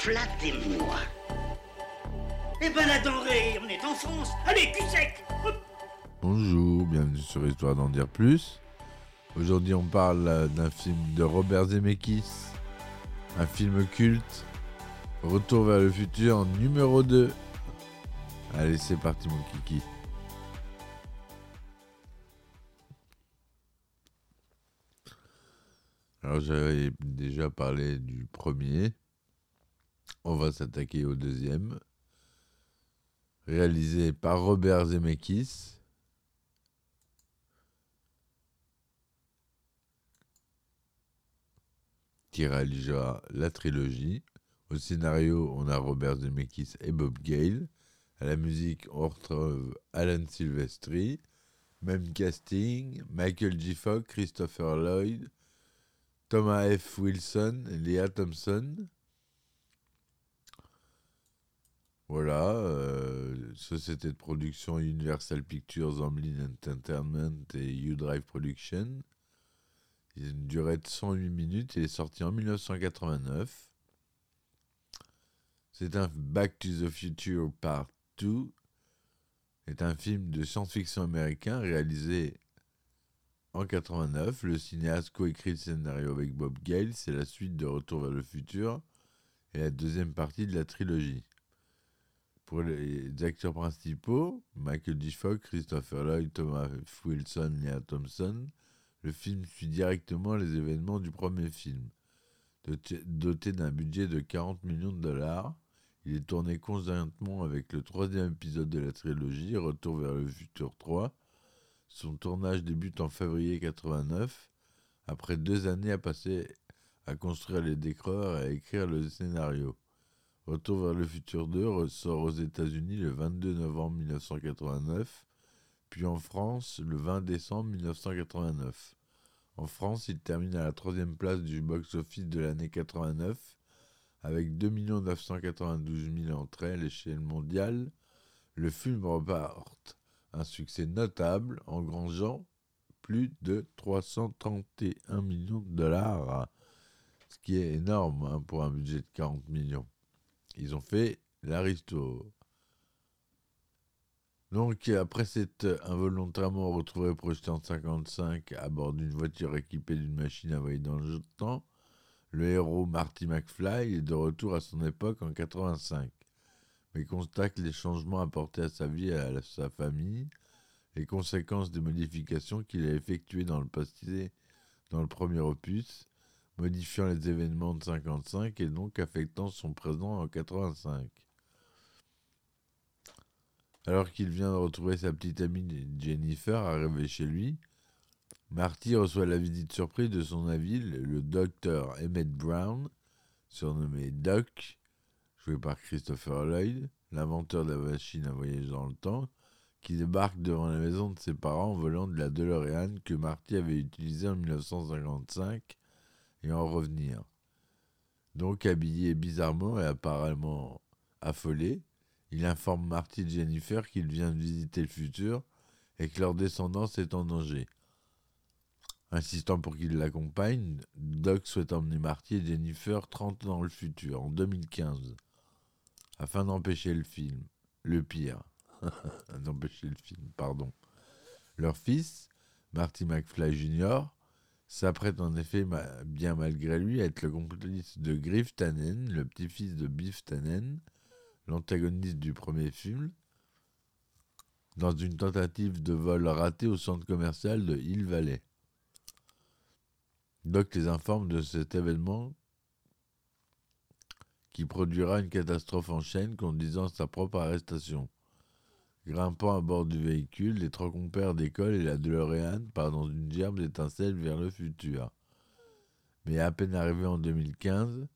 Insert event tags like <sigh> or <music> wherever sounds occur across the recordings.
Flattez-moi. Eh ben la denrée, on est en France. Allez, cul. Bonjour, bienvenue sur Histoire d'en dire plus. Aujourd'hui, on parle euh, d'un film de Robert Zemeckis, un film culte, Retour vers le futur numéro 2. Allez, c'est parti, mon kiki. Alors, j'avais déjà parlé du premier. On va s'attaquer au deuxième. Réalisé par Robert Zemeckis. qui réalisera la trilogie. Au scénario, on a Robert Zemeckis et Bob Gale. À la musique, on retrouve Alan Silvestri. Même casting, Michael J. Fogg, Christopher Lloyd, Thomas F. Wilson, Leah Thompson. Voilà, euh, société de production Universal Pictures, Amblin Entertainment et U-Drive Production. Il a une durée de 108 minutes et est sorti en 1989. C'est un Back to the Future Part 2. C'est un film de science-fiction américain réalisé en 89. Le cinéaste coécrit le scénario avec Bob Gale. C'est la suite de Retour vers le futur et la deuxième partie de la trilogie. Pour les acteurs principaux, Michael. Fogg, Christopher Lloyd, Thomas. Wilson, Leah Thompson, le film suit directement les événements du premier film. Doté d'un budget de 40 millions de dollars, il est tourné conjointement avec le troisième épisode de la trilogie, Retour vers le futur 3. Son tournage débute en février 89, après deux années à passer à construire les décors et à écrire le scénario. Retour vers le futur 2 ressort aux États-Unis le 22 novembre 1989 puis en France le 20 décembre 1989. En France, il termine à la troisième place du box-office de l'année 89 avec 2 992 000 entrées à l'échelle mondiale. Le film reporte un succès notable, engrangeant plus de 331 millions de dollars, ce qui est énorme hein, pour un budget de 40 millions. Ils ont fait l'aristo. Donc, après s'être involontairement retrouvé projeté en 55 à bord d'une voiture équipée d'une machine à voyager dans le temps, le héros Marty McFly est de retour à son époque en 85, mais constate les changements apportés à sa vie et à sa famille, les conséquences des modifications qu'il a effectuées dans le passé dans le premier opus, modifiant les événements de 55 et donc affectant son présent en 85. Alors qu'il vient de retrouver sa petite amie Jennifer arrivée chez lui, Marty reçoit la visite surprise de son avis, le docteur Emmett Brown, surnommé Doc, joué par Christopher Lloyd, l'inventeur de la machine à voyager dans le temps, qui débarque devant la maison de ses parents en volant de la DeLorean que Marty avait utilisée en 1955 et en revenir. Donc habillé bizarrement et apparemment affolé, il informe Marty et Jennifer qu'il vient de visiter le futur et que leur descendance est en danger. Insistant pour qu'il l'accompagne, Doc souhaite emmener Marty et Jennifer 30 ans dans le futur, en 2015, afin d'empêcher le film. Le pire. <laughs> d'empêcher le film, pardon. Leur fils, Marty McFly Jr., s'apprête en effet, bien malgré lui, à être le complice de Griff Tannen, le petit-fils de Biff Tannen, l'antagoniste du premier film, dans une tentative de vol raté au centre commercial de Hill Valley. Doc les informe de cet événement qui produira une catastrophe en chaîne conduisant à sa propre arrestation. Grimpant à bord du véhicule, les trois compères d'école et la DeLorean partent dans une gerbe d'étincelles vers le futur. Mais à peine arrivé en 2015,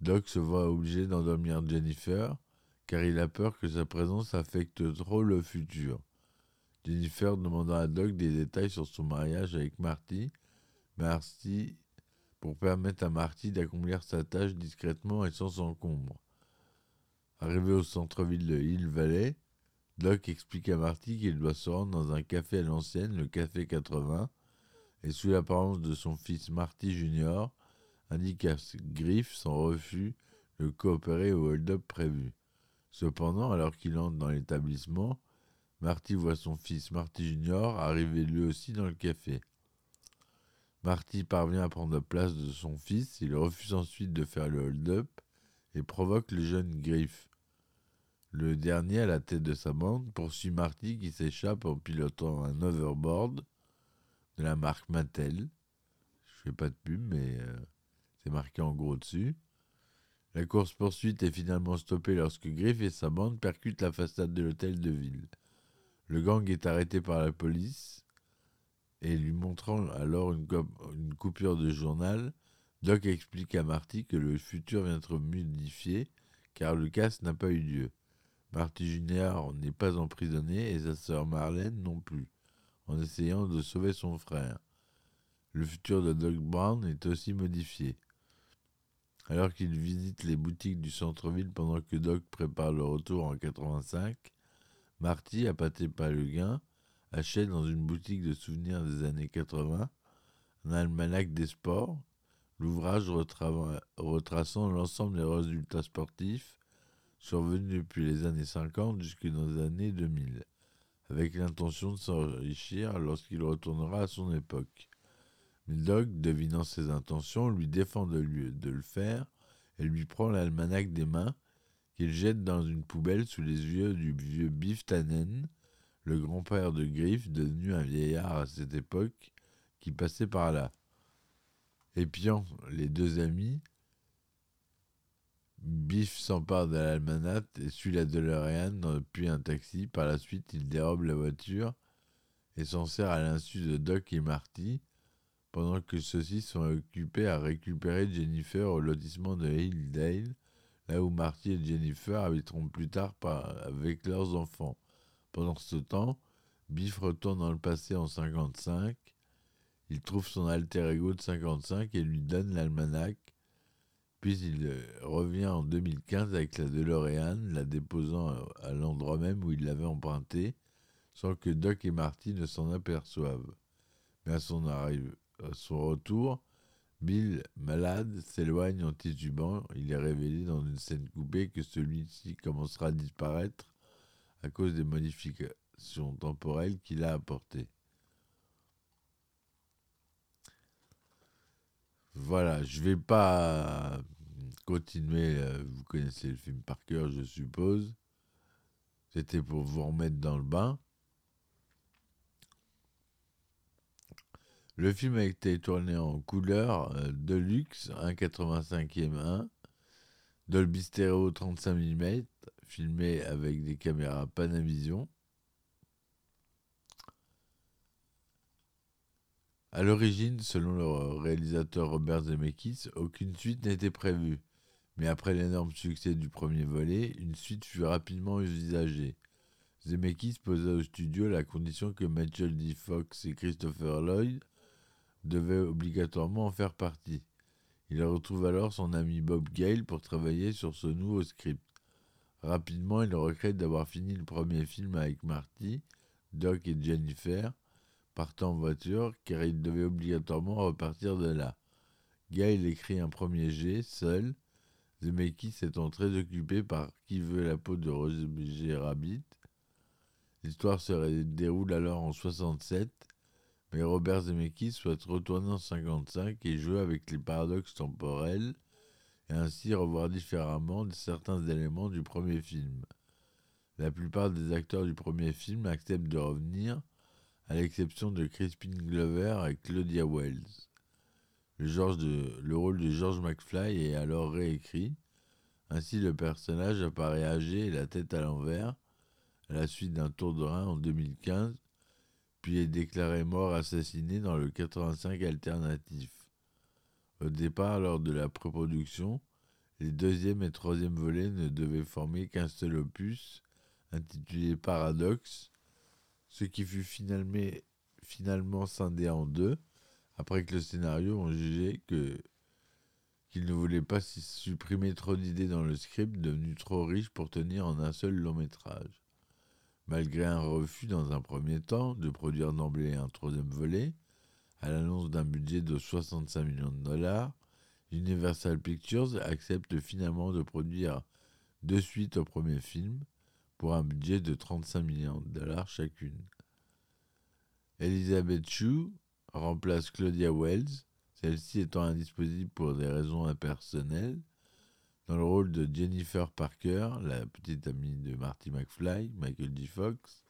Doc se voit obligé d'endormir Jennifer car il a peur que sa présence affecte trop le futur. Jennifer demandant à Doc des détails sur son mariage avec Marty, Marty pour permettre à Marty d'accomplir sa tâche discrètement et sans encombre. Arrivé au centre-ville de Hill Valley, Doc explique à Marty qu'il doit se rendre dans un café à l'ancienne, le Café 80, et sous l'apparence de son fils Marty Jr., indique à Griff son refus de coopérer au hold-up prévu. Cependant, alors qu'il entre dans l'établissement, Marty voit son fils Marty Jr. arriver lui aussi dans le café. Marty parvient à prendre la place de son fils, il refuse ensuite de faire le hold-up et provoque le jeune Griff. Le dernier, à la tête de sa bande, poursuit Marty qui s'échappe en pilotant un overboard de la marque Mattel. Je fais pas de pub, mais euh, c'est marqué en gros dessus. La course-poursuite est finalement stoppée lorsque Griff et sa bande percutent la façade de l'hôtel de ville. Le gang est arrêté par la police et lui montrant alors une, coupure de journal, Doc explique à Marty que le futur vient d'être modifié car le casse n'a pas eu lieu. Marty Junior n'est pas emprisonné et sa sœur Marlène non plus, en essayant de sauver son frère. Le futur de Doc Brown est aussi modifié. Alors qu'il visite les boutiques du centre-ville pendant que Doc prépare le retour en 85, Marty, appâté par le gain, achète dans une boutique de souvenirs des années 80 un almanach des sports, l'ouvrage retraçant l'ensemble des résultats sportifs survenus depuis les années 50 jusque dans les années 2000, avec l'intention de s'enrichir lorsqu'il retournera à son époque. Doc, devinant ses intentions, lui défend de, le faire et lui prend l'almanach des mains qu'il jette dans une poubelle sous les yeux du vieux Biff Tannen, le grand-père de Griff, devenu un vieillard à cette époque, qui passait par là. Épiant les deux amis, Biff s'empare de l'almanach et suit la DeLorean puis un taxi. Par la suite, il dérobe la voiture et s'en sert à l'insu de Doc et Marty, pendant que ceux-ci sont occupés à récupérer Jennifer au lotissement de Hilldale, là où Marty et Jennifer habiteront plus tard avec leurs enfants. Pendant ce temps, Biff retourne dans le passé en 55. Il trouve son alter ego de 55 et lui donne l'almanach. Puis il revient en 2015 avec la DeLorean, la déposant à l'endroit même où il l'avait empruntée, sans que Doc et Marty ne s'en aperçoivent. Mais à son arrivée, à son retour, Bill, malade, s'éloigne en titubant. Il est révélé dans une scène coupée que celui-ci commencera à disparaître à cause des modifications temporelles qu'il a apportées. Voilà, je vais pas continuer. euh, Vous connaissez le film par cœur, je suppose. C'était pour vous remettre dans le bain. Le film a été tourné en couleur euh, de luxe, 1,85e 1, Dolby Stereo 35 mm, filmé avec des caméras Panavision. À l'origine, selon le réalisateur Robert Zemeckis, aucune suite n'était prévue. Mais après l'énorme succès du premier volet, une suite fut rapidement envisagée. Zemeckis posa au studio la condition que Michael D. Fox et Christopher Lloyd devaient obligatoirement en faire partie. Il retrouve alors son ami Bob Gale pour travailler sur ce nouveau script. Rapidement, il regrette d'avoir fini le premier film avec Marty, Doc et Jennifer, partant en voiture, car il devait obligatoirement repartir de là. Gale écrit un premier jet, seul, Zemeckis étant très occupé par Qui veut la peau de Roger Rabbit. L'histoire se déroule alors en 67, mais Robert Zemeckis souhaite retourner en 55 et jouer avec les paradoxes temporels et ainsi revoir différemment certains éléments du premier film. La plupart des acteurs du premier film acceptent de revenir, à l'exception de Crispin Glover et Claudia Wells. Le, rôle de George McFly est alors réécrit. Ainsi, le personnage apparaît âgé et la tête à l'envers, à la suite d'un tour de rein en 2015, puis est déclaré mort assassiné dans le 85 alternatif. Au départ, lors de la pré-production, les deuxième et troisième volets ne devaient former qu'un seul opus, intitulé Paradox, ce qui fut finalement, scindé en deux, après que le scénario ont jugé qu'il ne voulait pas supprimer trop d'idées dans le script devenu trop riche pour tenir en un seul long métrage. Malgré un refus dans un premier temps de produire d'emblée un troisième volet, à l'annonce d'un budget de 65 millions de dollars, Universal Pictures accepte finalement de produire deux suites au premier film pour un budget de 35 millions de dollars chacune. Elizabeth Shue remplace Claudia Wells, celle-ci étant indisponible pour des raisons impersonnelles, dans le rôle de Jennifer Parker, la petite amie de Marty McFly, Michael J. Fox.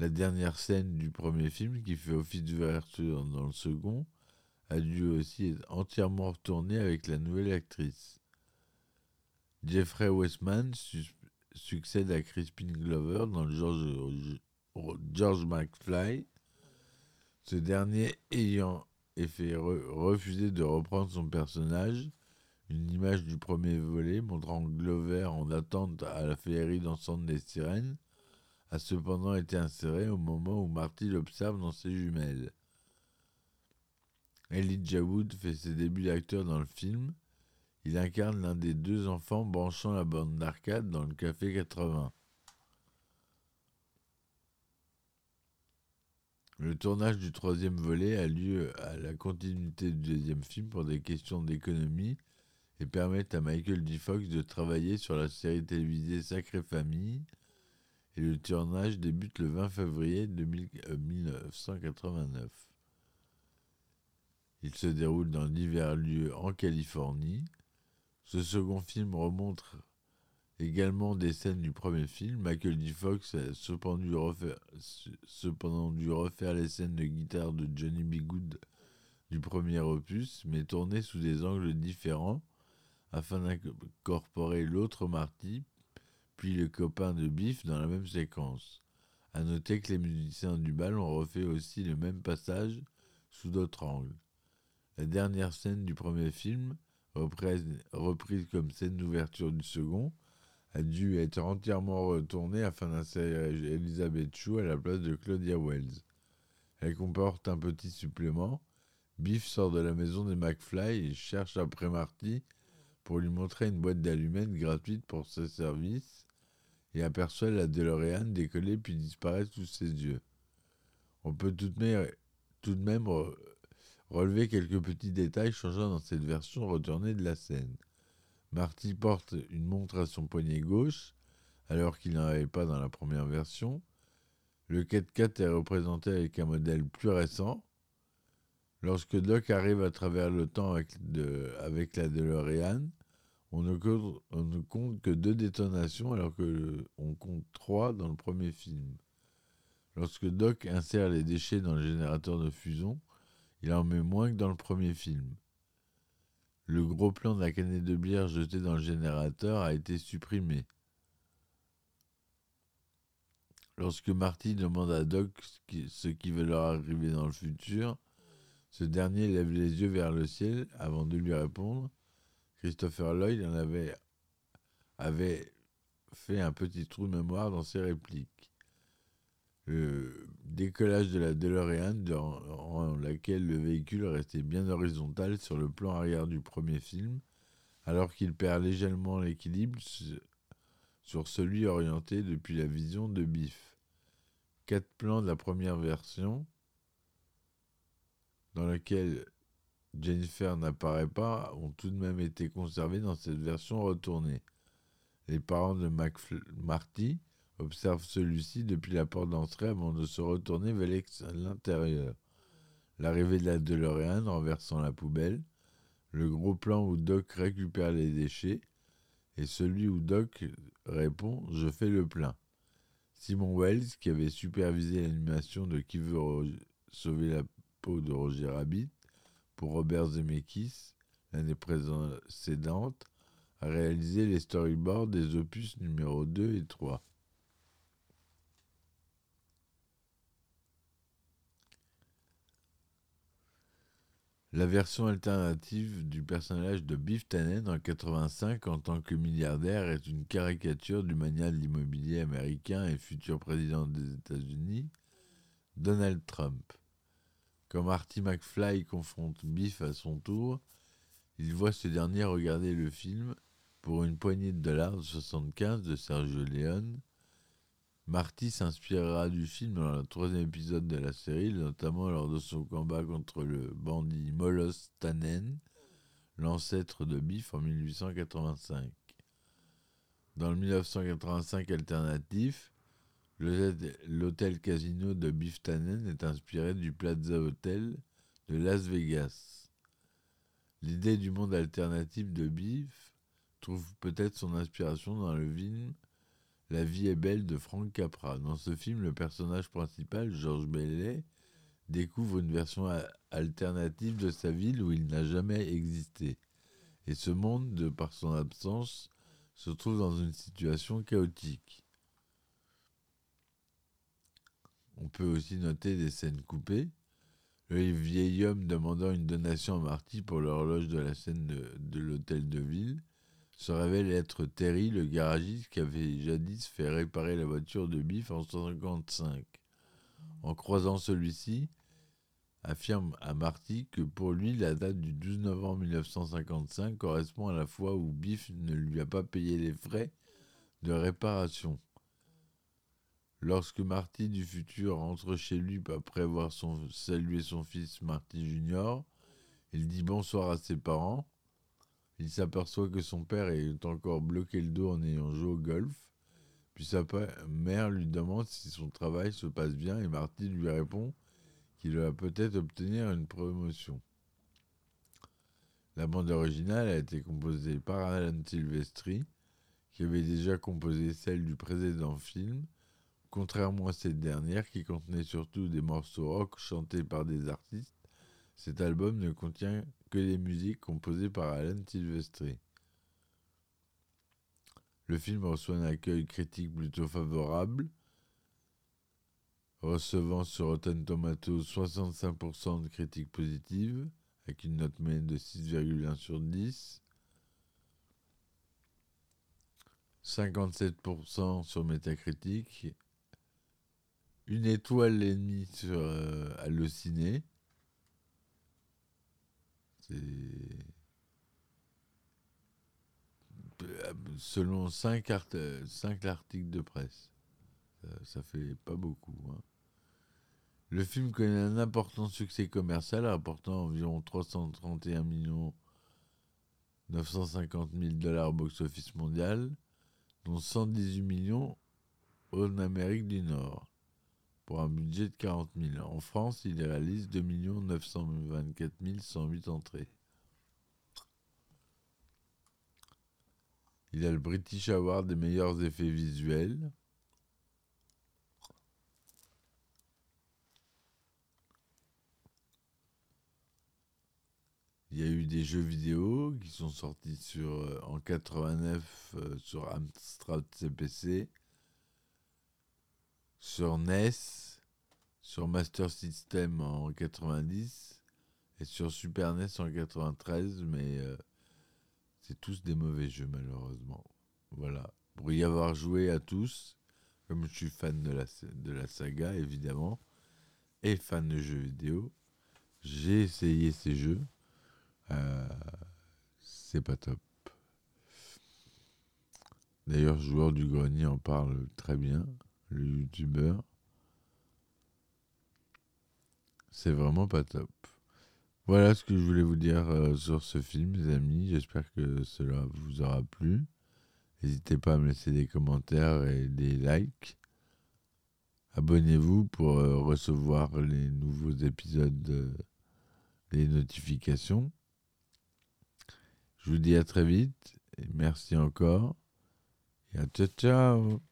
La dernière scène du premier film, qui fait office d'ouverture dans le second, a dû aussi être entièrement retournée avec la nouvelle actrice. Jeffrey Westman succède à Crispin Glover dans George, McFly, ce dernier ayant refuser de reprendre son personnage, une image du premier volet montrant Glover en attente à la féerie dansante des sirènes a cependant été insérée au moment où Marty l'observe dans ses jumelles. Elijah Wood fait ses débuts d'acteur dans le film. Il incarne l'un des deux enfants branchant la bande d'arcade dans le Café 80. Le tournage du troisième volet a lieu à la continuité du deuxième film pour des questions d'économie et permet à Michael J. Fox de travailler sur la série télévisée Sacrée Famille. Et le tournage débute le 20 février 1989. Il se déroule dans divers lieux en Californie. Ce second film remonte également des scènes du premier film. Michael J. Fox a cependant dû refaire, les scènes de guitare de Johnny B. Du premier opus, mais tournées sous des angles différents afin d'incorporer l'autre Marty, puis le copain de Biff dans la même séquence. A noter que les musiciens du bal ont refait aussi le même passage sous d'autres angles. La dernière scène du premier film, reprise, comme scène d'ouverture du second, a dû être entièrement retournée afin d'insérer Elizabeth Shue à la place de Claudia Wells. Elle comporte un petit supplément. Biff sort de la maison des McFly et cherche après Marty pour lui montrer une boîte d'allumettes gratuite pour ses services et aperçoit la DeLorean décoller puis disparaître sous ses yeux. On peut tout de même, tout de même relever quelques petits détails changeant dans cette version retournée de la scène. Marty porte une montre à son poignet gauche, alors qu'il n'en avait pas dans la première version. Le 4x4 est représenté avec un modèle plus récent. Lorsque Doc arrive à travers le temps avec, avec la DeLorean, on ne, compte, on ne compte que deux détonations alors qu'on compte trois dans le premier film. Lorsque Doc insère les déchets dans le générateur de fusion, il en met moins que dans le premier film. Le gros plan de la canette de bière jetée dans le générateur a été supprimé. Lorsque Marty demande à Doc ce qui va leur arriver dans le futur, ce dernier lève les yeux vers le ciel avant de lui répondre. Christopher Lloyd en avait, fait un petit trou de mémoire dans ses répliques le décollage de la DeLorean dans laquelle le véhicule restait bien horizontal sur le plan arrière du premier film, alors qu'il perd légèrement l'équilibre sur celui orienté depuis la vision de Biff. Quatre plans de la première version, dans laquelle Jennifer n'apparaît pas, ont tout de même été conservés dans cette version retournée. Les parents de Marty, observe celui-ci depuis la porte d'entrée avant de se retourner vers l'intérieur. L'arrivée de la DeLorean renversant la poubelle, le gros plan où Doc récupère les déchets, et celui où Doc répond Je fais le plein. Simon Wells, qui avait supervisé l'animation de Qui veut sauver la peau de Roger Rabbit pour Robert Zemeckis l'année précédente, a réalisé les storyboards des opus numéro 2 et 3. La version alternative du personnage de Biff Tannen en 85 en tant que milliardaire est une caricature du mania de l'immobilier américain et futur président des États-Unis, Donald Trump. Quand Marty McFly confronte Biff à son tour, il voit ce dernier regarder le film pour une poignée de dollars de 75 de Sergio Leone. Marty s'inspirera du film dans le troisième épisode de la série, notamment lors de son combat contre le bandit Molos Tannen, l'ancêtre de Biff en 1885. Dans le 1985 alternatif, l'hôtel casino de Biff Tannen est inspiré du Plaza Hotel de Las Vegas. L'idée du monde alternatif de Biff trouve peut-être son inspiration dans le film La vie est belle de Frank Capra. Dans ce film, le personnage principal, Georges Bellet, découvre une version alternative de sa ville où il n'a jamais existé. Et ce monde, de par son absence, se trouve dans une situation chaotique. On peut aussi noter des scènes coupées. Le vieil homme demandant une donation à Marty pour l'horloge de la scène de l'hôtel de ville se révèle être Terry, le garagiste qui avait jadis fait réparer la voiture de Biff en 1955. En croisant celui-ci, affirme à Marty que pour lui, la date du 12 novembre 1955 correspond à la fois où Biff ne lui a pas payé les frais de réparation. Lorsque Marty du futur rentre chez lui après avoir son, salué son fils Marty Junior, il dit bonsoir à ses parents. Il s'aperçoit que son père est encore bloqué le dos en ayant joué au golf. Puis sa mère lui demande si son travail se passe bien et Marty lui répond qu'il va peut-être obtenir une promotion. La bande originale a été composée par Alan Silvestri, qui avait déjà composé celle du précédent film, Contrairement à cette dernière, qui contenait surtout des morceaux rock chantés par des artistes, cet album ne contient que des musiques composées par Alan Silvestri. Le film reçoit un accueil critique plutôt favorable, recevant sur Rotten Tomatoes 65% de critiques positives, avec une note moyenne de 6,1 sur 10, 57% sur Metacritic une étoile et demie sur euh, Allociné. C'est selon 5 articles de presse. Ça, fait pas beaucoup. Hein. Le film connaît un important succès commercial, rapportant environ 331 millions 950 000 dollars au box-office mondial, dont 118 millions en Amérique du Nord pour un budget de 40 000. En France, il réalise 2 924 108 entrées. Il a le British Award des meilleurs effets visuels. Il y a eu des jeux vidéo qui sont sortis sur, euh, en 89 euh, sur Amstrad CPC sur NES, sur Master System en 90 et sur Super NES en 93, mais euh, c'est tous des mauvais jeux malheureusement. Voilà. Pour y avoir joué à tous, comme je suis fan de la, de la saga évidemment, et fan de jeux vidéo, j'ai essayé ces jeux. Euh, c'est pas top. D'ailleurs, Joueur du Grenier en parle très bien le youtubeur. C'est vraiment pas top. Voilà ce que je voulais vous dire euh, sur ce film, les amis. J'espère que cela vous aura plu. N'hésitez pas à me laisser des commentaires et des likes. Abonnez-vous pour euh, recevoir les nouveaux épisodes, des notifications. Je vous dis à très vite merci encore. Et à ciao ciao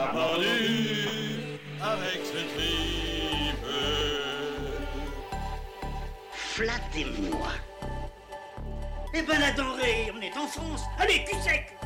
A pendu avec ce tripe. Flattez-moi. Eh ben la denrée, on est en France. Allez, cul sec